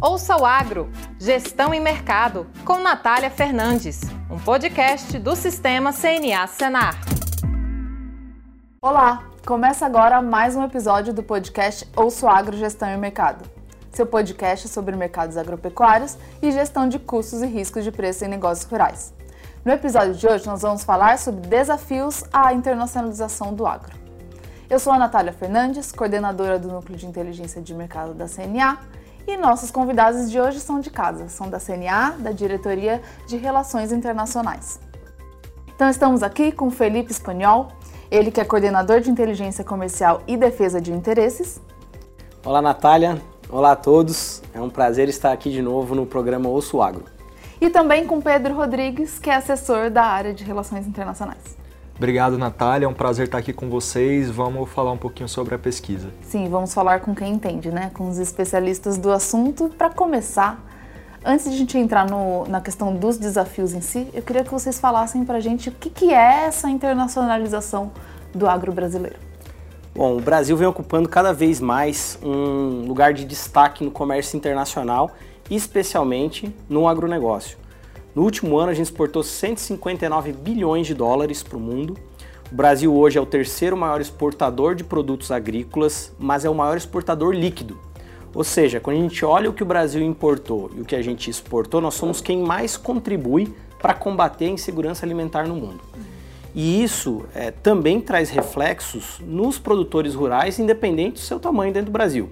Ouça o Agro, Gestão e Mercado, com Natália Fernandes, um podcast do Sistema CNA Senar. Olá, começa agora mais um episódio do podcast Ouça o Agro, Gestão e Mercado, seu podcast sobre mercados agropecuários e gestão de custos e riscos de preço em negócios rurais. No episódio de hoje, nós vamos falar sobre desafios à internacionalização do agro. Eu sou a Natália Fernandes, coordenadora do Núcleo de Inteligência de Mercado da CNA e nossos convidados de hoje são de casa, são da CNA, da Diretoria de Relações Internacionais. Então estamos aqui com Felipe Espanhol, ele que é coordenador de inteligência comercial e defesa de interesses. Olá, Natália. Olá a todos. É um prazer estar aqui de novo no programa Osso Agro. E também com Pedro Rodrigues, que é assessor da área de relações internacionais. Obrigado, Natália. É um prazer estar aqui com vocês. Vamos falar um pouquinho sobre a pesquisa. Sim, vamos falar com quem entende, né? Com os especialistas do assunto. Para começar, antes de a gente entrar no, na questão dos desafios em si, eu queria que vocês falassem para a gente o que, que é essa internacionalização do agro brasileiro. Bom, o Brasil vem ocupando cada vez mais um lugar de destaque no comércio internacional, especialmente no agronegócio. No último ano, a gente exportou 159 bilhões de dólares para o mundo. O Brasil hoje é o terceiro maior exportador de produtos agrícolas, mas é o maior exportador líquido. Ou seja, quando a gente olha o que o Brasil importou e o que a gente exportou, nós somos quem mais contribui para combater a insegurança alimentar no mundo. E isso é, também traz reflexos nos produtores rurais, independente do seu tamanho dentro do Brasil.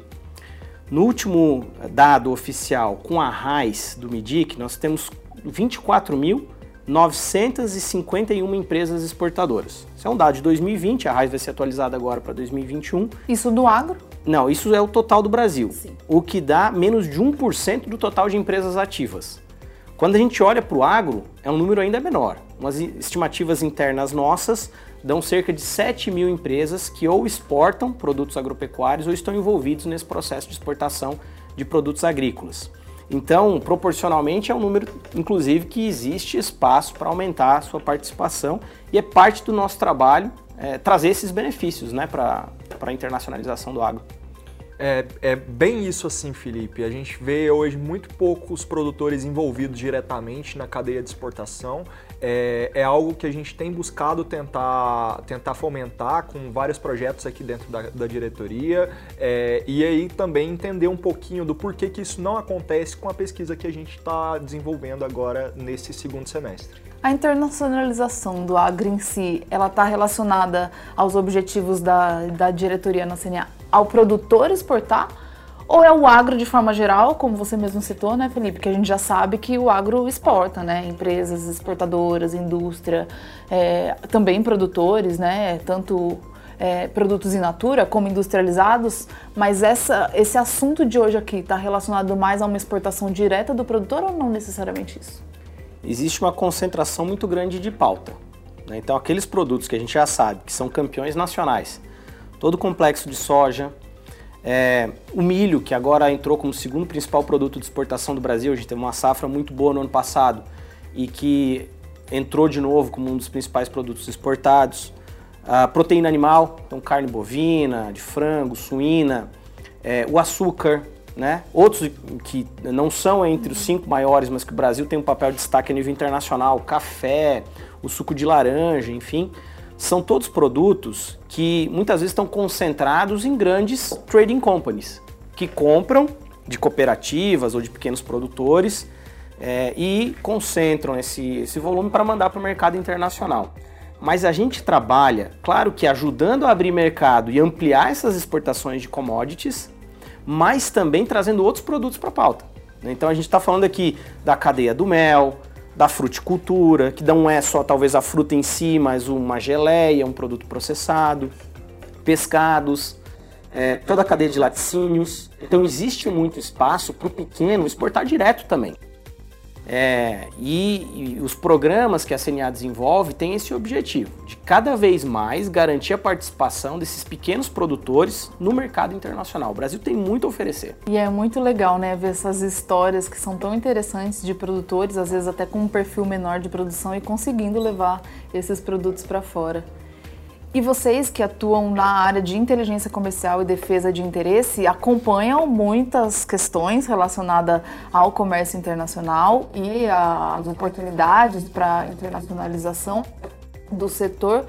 No último dado oficial com a RAIS do MIDIC, nós temos 24.951 empresas exportadoras. Isso é um dado de 2020, a RAIS vai ser atualizada agora para 2021. Isso do agro? Não, isso é o total do Brasil, Sim. o que dá menos de 1% do total de empresas ativas. Quando a gente olha para o agro, é um número ainda menor. Umas estimativas internas nossas dão cerca de 7 mil empresas que ou exportam produtos agropecuários ou estão envolvidos nesse processo de exportação de produtos agrícolas. Então, proporcionalmente, é um número, inclusive, que existe espaço para aumentar a sua participação e é parte do nosso trabalho é, trazer esses benefícios né, para a internacionalização do agro. É, é, bem isso assim, Felipe. A gente vê hoje muito poucos produtores envolvidos diretamente na cadeia de exportação. É, é, algo que a gente tem buscado tentar, tentar fomentar com vários projetos aqui dentro da, da diretoria é, e aí também entender um pouquinho do porquê que isso não acontece com a pesquisa que a gente está desenvolvendo agora nesse segundo semestre. A internacionalização do agro em si, ela está relacionada aos objetivos da, da diretoria na CNA ao produtor exportar? Ou é o agro de forma geral, como você mesmo citou, né, Felipe? Que a gente já sabe que o agro exporta, né? Empresas exportadoras, indústria, é, também produtores, né? Tanto é, produtos in natura como industrializados, mas essa, esse assunto de hoje aqui está relacionado mais a uma exportação direta do produtor ou não necessariamente isso? Existe uma concentração muito grande de pauta. Né? Então, aqueles produtos que a gente já sabe que são campeões nacionais, todo o complexo de soja, é, o milho, que agora entrou como segundo principal produto de exportação do Brasil, a gente teve uma safra muito boa no ano passado e que entrou de novo como um dos principais produtos exportados. A proteína animal, então carne bovina, de frango, suína, é, o açúcar, né? Outros que não são entre os cinco maiores, mas que o Brasil tem um papel de destaque a nível internacional, café, o suco de laranja, enfim são todos produtos que muitas vezes estão concentrados em grandes trading companies, que compram de cooperativas ou de pequenos produtores é, e concentram esse, esse volume para mandar para o mercado internacional. Mas a gente trabalha, claro que ajudando a abrir mercado e ampliar essas exportações de commodities, mas também trazendo outros produtos para a pauta. Então a gente está falando aqui da cadeia do mel, da fruticultura, que não é só talvez a fruta em si, mas uma geleia, um produto processado, pescados, é, toda a cadeia de laticínios. Então existe muito espaço para o pequeno exportar direto também. É, e, e, os programas que a CNA desenvolve têm esse objetivo, de cada vez mais garantir a participação desses pequenos produtores no mercado internacional. O Brasil tem muito a oferecer. E é muito legal, né, ver essas histórias que são tão interessantes de produtores, às vezes até com um perfil menor de produção e conseguindo levar esses produtos para fora. E vocês que atuam na área de inteligência comercial e defesa de interesse acompanham muitas questões relacionadas ao comércio internacional e as oportunidades para internacionalização do setor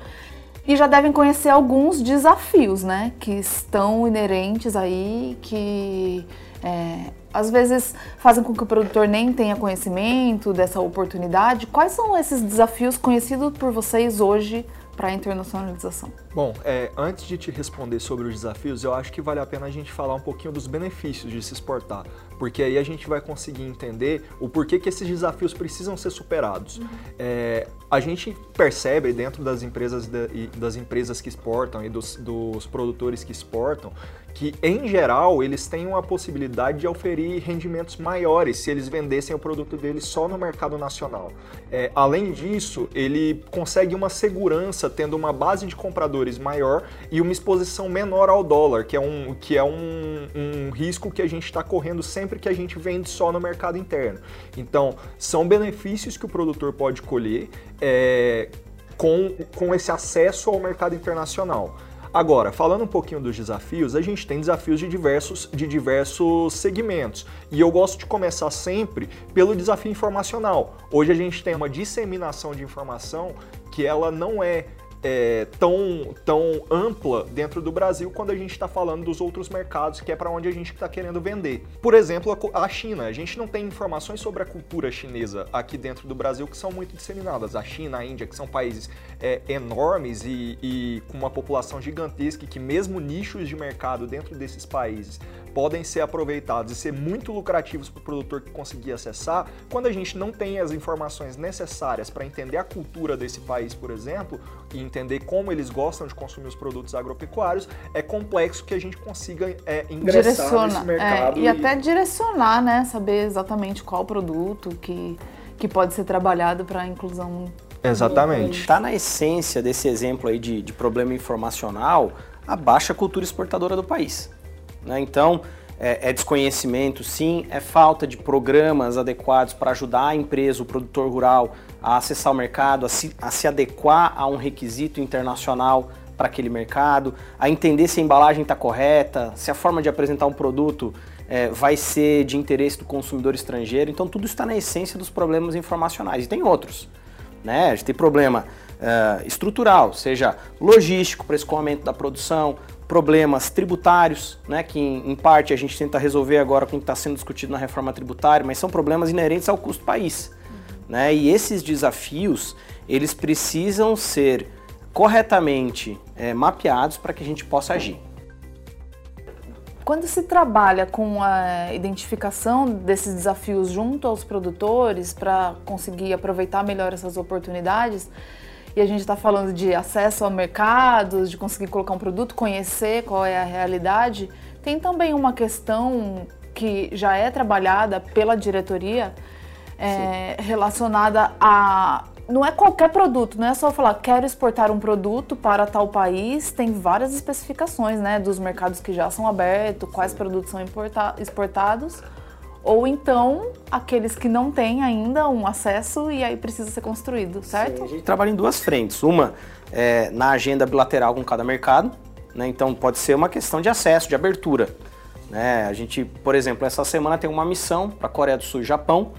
e já devem conhecer alguns desafios, né, que estão inerentes aí, que é, às vezes fazem com que o produtor nem tenha conhecimento dessa oportunidade. Quais são esses desafios conhecidos por vocês hoje para a internacionalização? Bom, é, antes de te responder sobre os desafios, eu acho que vale a pena a gente falar um pouquinho dos benefícios de se exportar, porque aí a gente vai conseguir entender o porquê que esses desafios precisam ser superados. Uhum. É, a gente percebe dentro das empresas, das empresas que exportam e dos, dos produtores que exportam que, em geral, eles têm uma possibilidade de oferir rendimentos maiores se eles vendessem o produto deles só no mercado nacional. É, além disso, ele consegue uma segurança tendo uma base de compradores maior e uma exposição menor ao dólar, que é um, que é um, um risco que a gente está correndo sempre que a gente vende só no mercado interno. Então, são benefícios que o produtor pode colher é, com, com esse acesso ao mercado internacional. Agora, falando um pouquinho dos desafios, a gente tem desafios de diversos, de diversos segmentos. E eu gosto de começar sempre pelo desafio informacional. Hoje a gente tem uma disseminação de informação que ela não é é, tão, tão ampla dentro do Brasil quando a gente está falando dos outros mercados, que é para onde a gente está querendo vender. Por exemplo, a China. A gente não tem informações sobre a cultura chinesa aqui dentro do Brasil que são muito disseminadas. A China, a Índia, que são países é, enormes e, e com uma população gigantesca, que mesmo nichos de mercado dentro desses países podem ser aproveitados e ser muito lucrativos para o produtor que conseguir acessar, quando a gente não tem as informações necessárias para entender a cultura desse país, por exemplo, e entender como eles gostam de consumir os produtos agropecuários, é complexo que a gente consiga é, ingressar Direciona, nesse mercado. É, e, e até direcionar, né? Saber exatamente qual produto que, que pode ser trabalhado para a inclusão Exatamente. Está na essência desse exemplo aí de, de problema informacional a baixa cultura exportadora do país. Né? Então, é, é, desconhecimento, sim, é falta de programas adequados para ajudar a empresa, o produtor rural, a acessar o mercado, a se, a se adequar a um requisito internacional para aquele mercado, a entender se a embalagem está correta, se a forma de apresentar um produto é, vai ser de interesse do consumidor estrangeiro. Então, tudo está na essência dos problemas informacionais. E tem outros. Né? A gente tem problema uh, estrutural, seja logístico para escoamento da produção, problemas tributários, né, que em, parte a gente tenta resolver agora com o que está sendo discutido na reforma tributária, mas são problemas inerentes ao custo país. Uhum. Né, e esses desafios, eles precisam ser corretamente é, mapeados para que a gente possa agir. Quando se trabalha com a identificação desses desafios junto aos produtores para conseguir aproveitar melhor essas oportunidades, e a gente está falando de acesso ao mercado, de conseguir colocar um produto, conhecer qual é a realidade, tem também uma questão que já é trabalhada pela diretoria é, relacionada a não é qualquer produto, não é só falar quero exportar um produto para tal país, tem várias especificações, né, dos mercados que já são abertos, quais produtos são exportados ou então aqueles que não têm ainda um acesso e aí precisa ser construído, certo? Sim, a gente trabalha em duas frentes. Uma é na agenda bilateral com cada mercado, né? então pode ser uma questão de acesso, de abertura. Né? A gente, por exemplo, essa semana tem uma missão para a Coreia do Sul e Japão,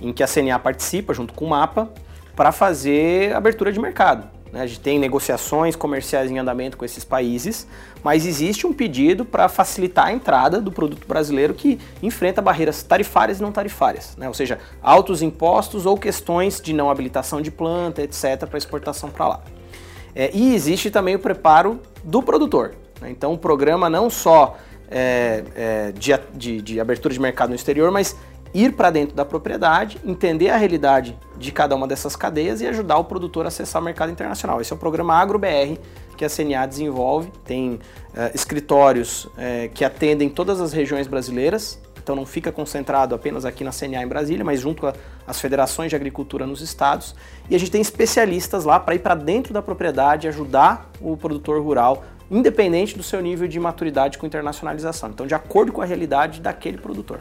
em que a CNA participa junto com o MAPA para fazer abertura de mercado. Né? A gente tem negociações comerciais em andamento com esses países, mas existe um pedido para facilitar a entrada do produto brasileiro que enfrenta barreiras tarifárias e não tarifárias, né? ou seja, altos impostos ou questões de não habilitação de planta, etc., para exportação para lá. É, e existe também o preparo do produtor. Né? Então, o programa não só é, é, de, de, de abertura de mercado no exterior, mas ir para dentro da propriedade, entender a realidade de cada uma dessas cadeias e ajudar o produtor a acessar o mercado internacional. Esse é o programa AgroBR que a CNA desenvolve. Tem uh, escritórios uh, que atendem todas as regiões brasileiras, então não fica concentrado apenas aqui na CNA em Brasília, mas junto às federações de agricultura nos estados. E a gente tem especialistas lá para ir para dentro da propriedade ajudar o produtor rural, independente do seu nível de maturidade com internacionalização. Então, de acordo com a realidade daquele produtor.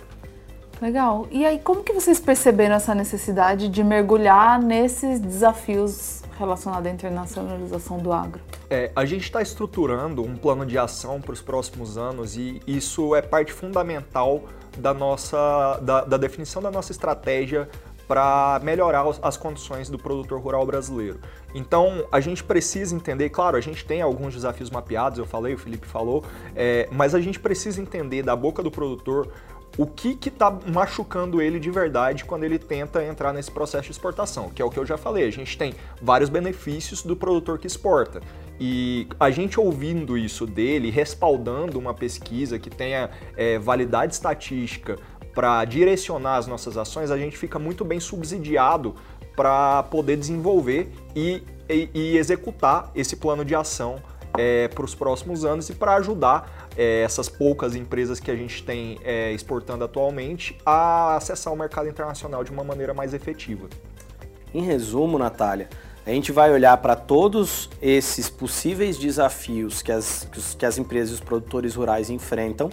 Legal. E aí, como que vocês perceberam essa necessidade de mergulhar nesses desafios relacionados à internacionalização do agro? É, a gente está estruturando um plano de ação para os próximos anos e isso é parte fundamental da nossa da, da definição da nossa estratégia para melhorar as condições do produtor rural brasileiro. Então, a gente precisa entender, claro, a gente tem alguns desafios mapeados, eu falei, o Felipe falou, é, mas a gente precisa entender da boca do produtor o que está machucando ele de verdade quando ele tenta entrar nesse processo de exportação, que é o que eu já falei. A gente tem vários benefícios do produtor que exporta. E a gente ouvindo isso dele, respaldando uma pesquisa que tenha é, validade estatística para direcionar as nossas ações, a gente fica muito bem subsidiado para poder desenvolver e, e, e, executar esse plano de ação é, para os próximos anos e para ajudar é, essas poucas empresas que a gente tem é, exportando atualmente a acessar o mercado internacional de uma maneira mais efetiva. Em resumo, Natália, a gente vai olhar para todos esses possíveis desafios que as, que as empresas e os produtores rurais enfrentam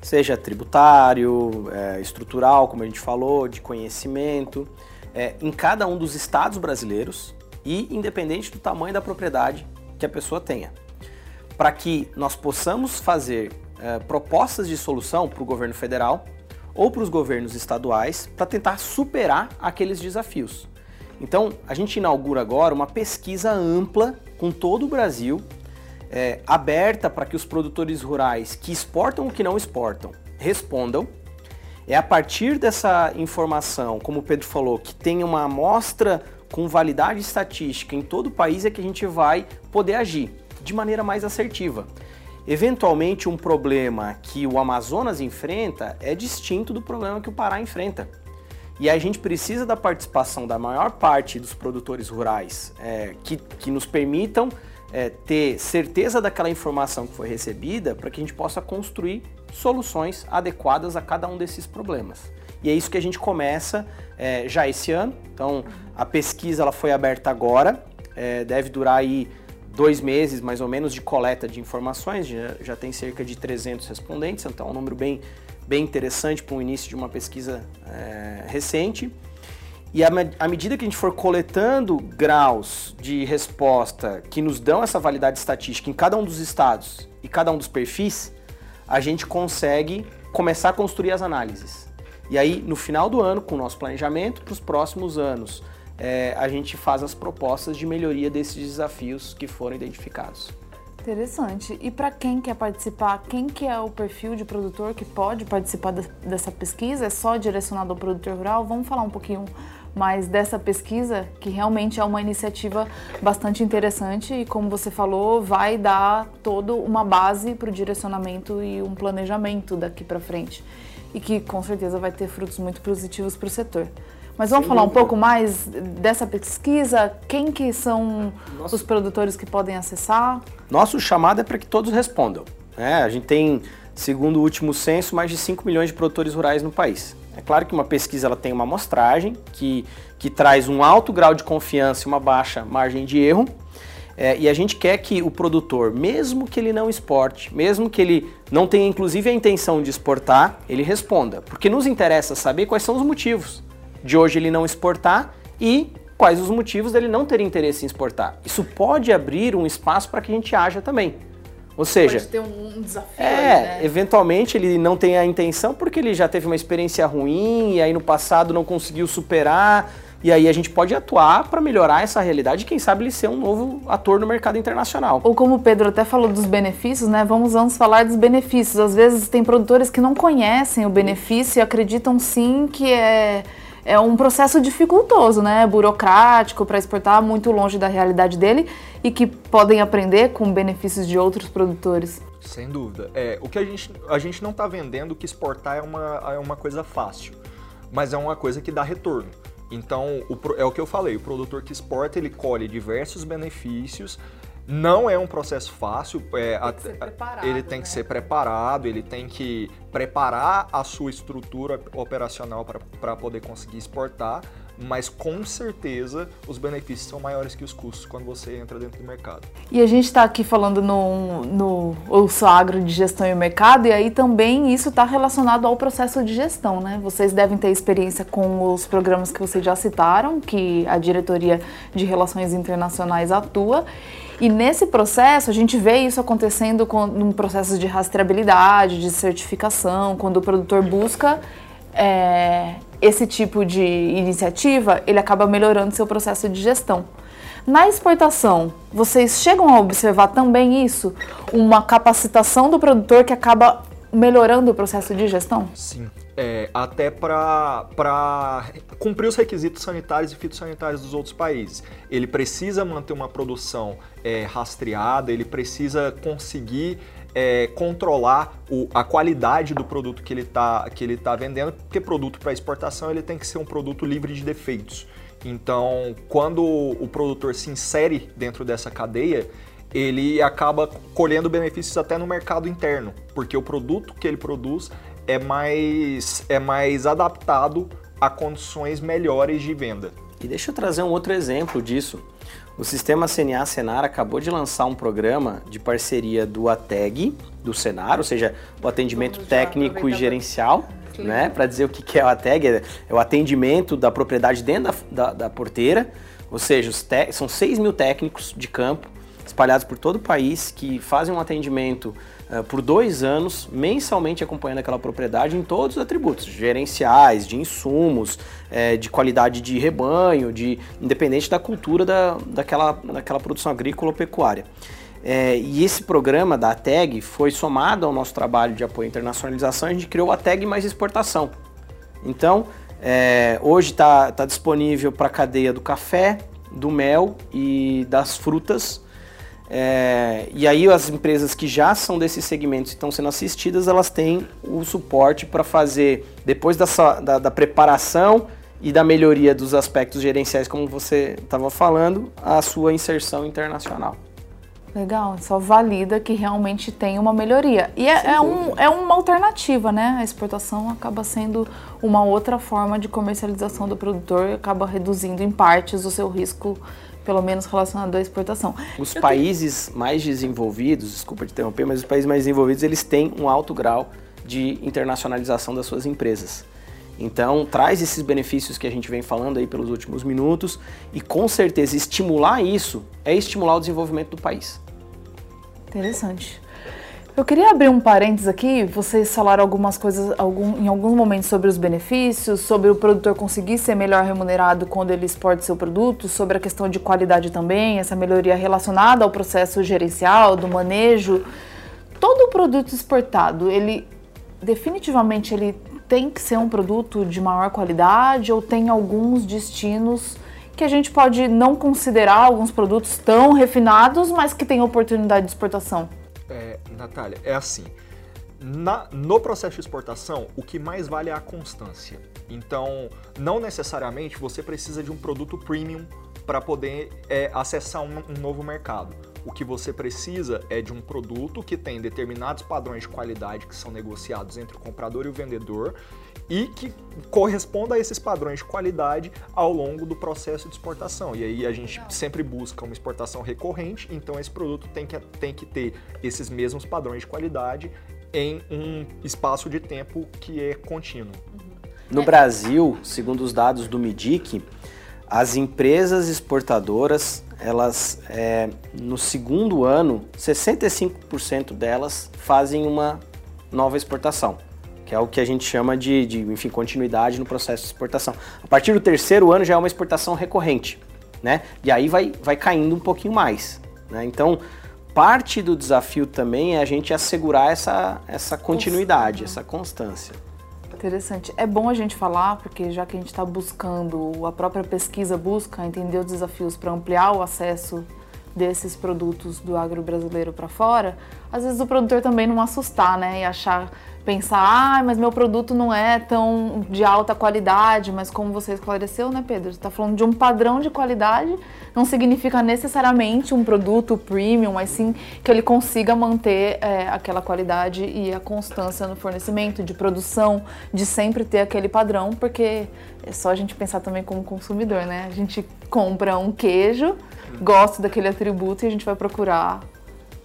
seja tributário, é, estrutural, como a gente falou, de conhecimento, é, em cada um dos estados brasileiros e independente do tamanho da propriedade que a pessoa tenha. Para que nós possamos fazer é, propostas de solução para o governo federal ou para os governos estaduais para tentar superar aqueles desafios. Então, a gente inaugura agora uma pesquisa ampla com todo o Brasil é, aberta para que os produtores rurais que exportam ou que não exportam respondam. É a partir dessa informação, como o Pedro falou, que tem uma amostra com validade estatística em todo o país é que a gente vai poder agir de maneira mais assertiva. Eventualmente, um problema que o Amazonas enfrenta é distinto do problema que o Pará enfrenta. E a gente precisa da participação da maior parte dos produtores rurais é, que, que nos permitam é, ter certeza daquela informação que foi recebida para que a gente possa construir soluções adequadas a cada um desses problemas. E é isso que a gente começa é, já esse ano. Então, a pesquisa ela foi aberta agora, é, deve durar aí dois meses mais ou menos de coleta de informações, já, já tem cerca de 300 respondentes, então é um número bem, bem interessante para o início de uma pesquisa é, recente. E à medida que a gente for coletando graus de resposta que nos dão essa validade estatística em cada um dos estados e cada um dos perfis, a gente consegue começar a construir as análises. E aí, no final do ano, com o nosso planejamento para os próximos anos, é, a gente faz as propostas de melhoria desses desafios que foram identificados. Interessante. E para quem quer participar, quem que é o perfil de produtor que pode participar dessa pesquisa? É só direcionado ao produtor rural? Vamos falar um pouquinho mais dessa pesquisa, que realmente é uma iniciativa bastante interessante e, como você falou, vai dar toda uma base para o direcionamento e um planejamento daqui para frente. E que com certeza vai ter frutos muito positivos para o setor. Mas vamos Sem falar dúvida. um pouco mais dessa pesquisa? Quem que são Nossa. os produtores que podem acessar? Nosso chamado é para que todos respondam. É, a gente tem, segundo o último censo, mais de 5 milhões de produtores rurais no país. É claro que uma pesquisa ela tem uma amostragem que, que traz um alto grau de confiança e uma baixa margem de erro. É, e a gente quer que o produtor, mesmo que ele não exporte, mesmo que ele não tenha inclusive a intenção de exportar, ele responda. Porque nos interessa saber quais são os motivos de hoje ele não exportar e quais os motivos dele não ter interesse em exportar. Isso pode abrir um espaço para que a gente haja também. Ou seja, pode ter um, desafio. É, aí, né? eventualmente ele não tem a intenção porque ele já teve uma experiência ruim e aí no passado não conseguiu superar. E aí a gente pode atuar para melhorar essa realidade e quem sabe ele ser um novo ator no mercado internacional. Ou como o Pedro até falou dos benefícios, né? Vamos, vamos falar dos benefícios. Às vezes tem produtores que não conhecem o benefício e acreditam sim que é é um processo dificultoso, né? Burocrático para exportar muito longe da realidade dele e que podem aprender com benefícios de outros produtores. Sem dúvida. É, o que a gente, a gente não está vendendo que exportar é uma, é uma coisa fácil, mas é uma coisa que dá retorno. Então, o, é o que eu falei, o produtor que exporta, ele colhe diversos benefícios, não é um processo fácil. É, tem ele tem né? que ser preparado, ele tem que preparar a sua estrutura operacional para poder conseguir exportar. Mas com certeza os benefícios são maiores que os custos quando você entra dentro do mercado. E a gente está aqui falando no, no Ouço Agro de Gestão e Mercado, e aí também isso está relacionado ao processo de gestão, né? Vocês devem ter experiência com os programas que vocês já citaram, que a Diretoria de Relações Internacionais atua. E nesse processo, a gente vê isso acontecendo com, num processo de rastreabilidade, de certificação, quando o produtor busca é, esse tipo de iniciativa, ele acaba melhorando seu processo de gestão. Na exportação, vocês chegam a observar também isso? Uma capacitação do produtor que acaba melhorando o processo de gestão? Sim. É, até para cumprir os requisitos sanitários e fitossanitários dos outros países. Ele precisa manter uma produção é, rastreada, ele precisa conseguir é, controlar o, a qualidade do produto que ele está que ele tá vendendo, porque produto para exportação ele tem que ser um produto livre de defeitos. Então, quando o produtor se insere dentro dessa cadeia, ele acaba colhendo benefícios até no mercado interno, porque o produto que ele produz é mais, é mais adaptado a condições melhores de venda. E deixa eu trazer um outro exemplo disso. O sistema CNA Senar acabou de lançar um programa de parceria do ATEG, do Senar, ou seja, o atendimento técnico e gerencial, né? Para dizer o que é o ATEG, é o atendimento da propriedade dentro da, da, da porteira, ou seja, são 6 mil técnicos de campo espalhados por todo o país que fazem um atendimento por dois anos, mensalmente acompanhando aquela propriedade em todos os atributos, gerenciais, de insumos, é, de qualidade de rebanho, de independente da cultura da, daquela, daquela produção agrícola ou pecuária. É, e esse programa da ATEG foi somado ao nosso trabalho de apoio à internacionalização, a gente criou a ATEG mais exportação. Então, é, hoje está tá disponível para a cadeia do café, do mel e das frutas é, e aí as empresas que já são desses segmentos e estão sendo assistidas, elas têm o suporte para fazer, depois da, da, da, preparação e da melhoria dos aspectos gerenciais, como você estava falando, a sua inserção internacional. Legal, só valida que realmente tem uma melhoria. E é, é, um, é uma alternativa, né? A exportação acaba sendo uma outra forma de comercialização do produtor e acaba reduzindo em partes o seu risco pelo menos relacionado à exportação. Os Eu países tenho... mais desenvolvidos, desculpa te interromper, mas os países mais desenvolvidos, eles têm um alto grau de internacionalização das suas empresas. Então, traz esses benefícios que a gente vem falando aí pelos últimos minutos e com certeza estimular isso é estimular o desenvolvimento do país. Interessante. Eu queria abrir um parênteses aqui. Vocês falaram algumas coisas algum, em alguns momentos sobre os benefícios, sobre o produtor conseguir ser melhor remunerado quando ele exporta seu produto, sobre a questão de qualidade também, essa melhoria relacionada ao processo gerencial, do manejo. Todo produto exportado, ele definitivamente ele tem que ser um produto de maior qualidade ou tem alguns destinos que a gente pode não considerar alguns produtos tão refinados, mas que têm oportunidade de exportação? É, Natália, é assim. Na, no processo de exportação, o que mais vale é a constância. Então, não necessariamente você precisa de um produto premium para poder é, acessar um, um novo mercado. O que você precisa é de um produto que tem determinados padrões de qualidade que são negociados entre o comprador e o vendedor e que corresponda a esses padrões de qualidade ao longo do processo de exportação. E aí a gente sempre busca uma exportação recorrente, então esse produto tem que, tem que ter esses mesmos padrões de qualidade em um espaço de tempo que é contínuo. No Brasil, segundo os dados do MIDIC, as empresas exportadoras, elas é, no segundo ano, 65% delas fazem uma nova exportação que é o que a gente chama de, de enfim, continuidade no processo de exportação. A partir do terceiro ano já é uma exportação recorrente, né? E aí vai, vai caindo um pouquinho mais, né? Então, parte do desafio também é a gente assegurar essa, essa continuidade, essa constância. Interessante. É bom a gente falar, porque já que a gente está buscando, a própria pesquisa busca entender os desafios para ampliar o acesso desses produtos do agro brasileiro para fora, às vezes o produtor também não assustar, né? E achar pensar, ah, mas meu produto não é tão de alta qualidade, mas como você esclareceu, né, Pedro? Você está falando de um padrão de qualidade, não significa necessariamente um produto premium, mas sim que ele consiga manter é, aquela qualidade e a constância no fornecimento, de produção, de sempre ter aquele padrão, porque é só a gente pensar também como consumidor, né? A gente compra um queijo, gosta daquele atributo e a gente vai procurar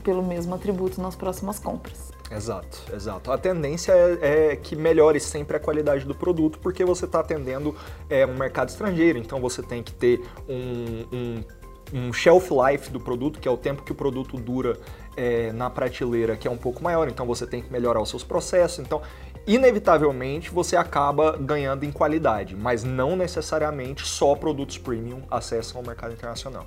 pelo mesmo atributo nas próximas compras. Exato, exato. A tendência é, é, que melhore sempre a qualidade do produto, porque você está atendendo é, um mercado estrangeiro, então você tem que ter um, um, um, shelf life do produto, que é o tempo que o produto dura é, na prateleira, que é um pouco maior, então você tem que melhorar os seus processos. Então, inevitavelmente, você acaba ganhando em qualidade, mas não necessariamente só produtos premium acessam o mercado internacional.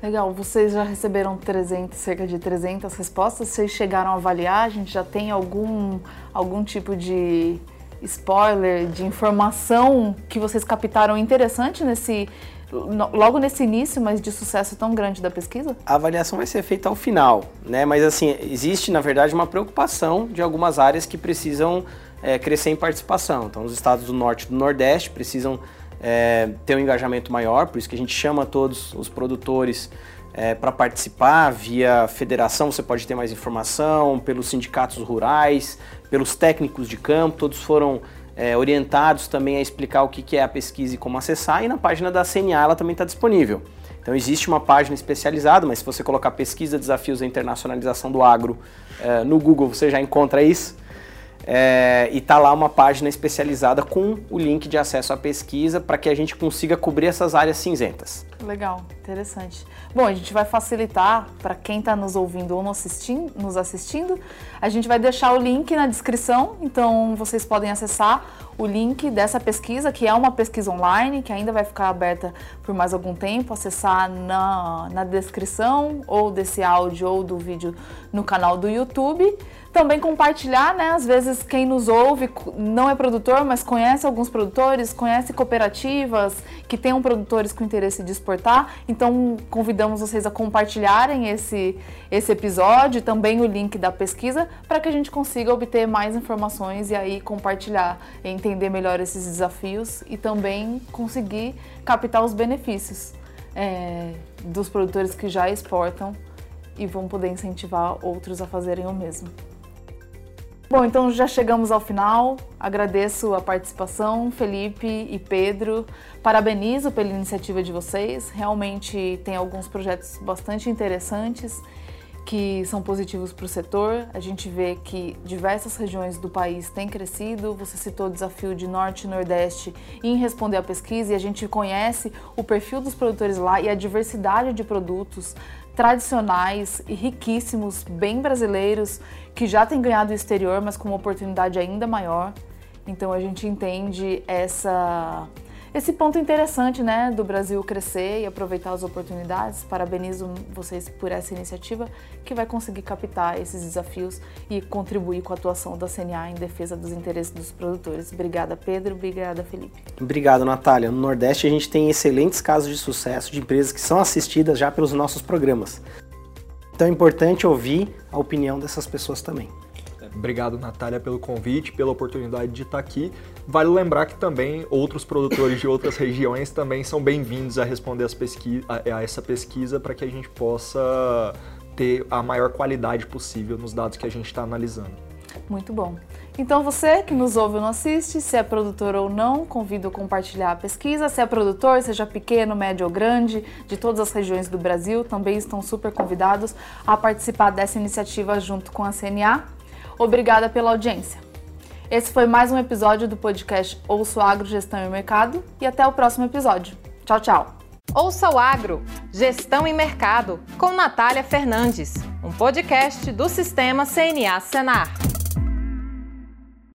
Legal, vocês já receberam 300, cerca de 300 respostas, vocês chegaram a avaliar, a gente já tem algum, algum tipo de spoiler, de informação que vocês captaram interessante nesse, logo nesse início, mas de sucesso tão grande da pesquisa? A avaliação vai ser feita ao final, né? Mas assim, existe na verdade uma preocupação de algumas áreas que precisam é, crescer em participação. Então, os estados do norte e do nordeste precisam é, ter um engajamento maior, por isso que a gente chama todos os produtores é, para participar via federação, você pode ter mais informação, pelos sindicatos rurais, pelos técnicos de campo, todos foram é, orientados também a explicar o que, que é a pesquisa e como acessar, e na página da CNA ela também está disponível. Então existe uma página especializada, mas se você colocar pesquisa desafios da internacionalização do agro é, no Google, você já encontra isso. É, e tá lá uma página especializada com o link de acesso à pesquisa para que a gente consiga cobrir essas áreas cinzentas. Legal, interessante. Bom, a gente vai facilitar para quem está nos ouvindo ou assistindo, nos assistindo. A gente vai deixar o link na descrição, então vocês podem acessar o link dessa pesquisa, que é uma pesquisa online, que ainda vai ficar aberta por mais algum tempo, acessar na, na descrição ou desse áudio ou do vídeo no canal do YouTube. Também compartilhar, né? Às vezes quem nos ouve não é produtor, mas conhece alguns produtores, conhece cooperativas que tenham produtores com interesse de exportar. Então convidamos vocês a compartilharem esse, esse episódio, também o link da pesquisa, para que a gente consiga obter mais informações e aí compartilhar, entender melhor esses desafios e também conseguir captar os benefícios é, dos produtores que já exportam e vão poder incentivar outros a fazerem o mesmo. Bom, então já chegamos ao final. Agradeço a participação, Felipe e Pedro. Parabenizo pela iniciativa de vocês. Realmente tem alguns projetos bastante interessantes que são positivos para o setor. A gente vê que diversas regiões do país têm crescido. Você citou o desafio de Norte e Nordeste em responder à pesquisa e a gente conhece o perfil dos produtores lá e a diversidade de produtos tradicionais e riquíssimos, bem brasileiros, que já têm ganhado o exterior, mas com uma oportunidade ainda maior. Então a gente entende essa esse ponto interessante, né, do Brasil crescer e aproveitar as oportunidades. Parabenizo vocês por essa iniciativa que vai conseguir captar esses desafios e contribuir com a atuação da CNA em defesa dos interesses dos produtores. Obrigada, Pedro. Obrigada, Felipe. Obrigado, Natália. No Nordeste a gente tem excelentes casos de sucesso de empresas que são assistidas já pelos nossos programas. Então é importante ouvir a opinião dessas pessoas também. Obrigado, Natália, pelo convite, pela oportunidade de estar aqui. Vale lembrar que também outros produtores de outras regiões também são bem-vindos a responder a, a essa pesquisa para que a gente possa ter a maior qualidade possível nos dados que a gente está analisando. Muito bom. Então você que nos ouve ou não assiste, se é produtor ou não, convido a compartilhar a pesquisa. Se é produtor, seja pequeno, médio ou grande, de todas as regiões do Brasil, também estão super convidados a participar dessa iniciativa junto com a CNA. Obrigada pela audiência. Esse foi mais um episódio do podcast Ouço Agro, Gestão e Mercado e até o próximo episódio. Tchau, tchau. Ouça o Agro, Gestão e Mercado, com Natália Fernandes, um podcast do Sistema CNA Senar.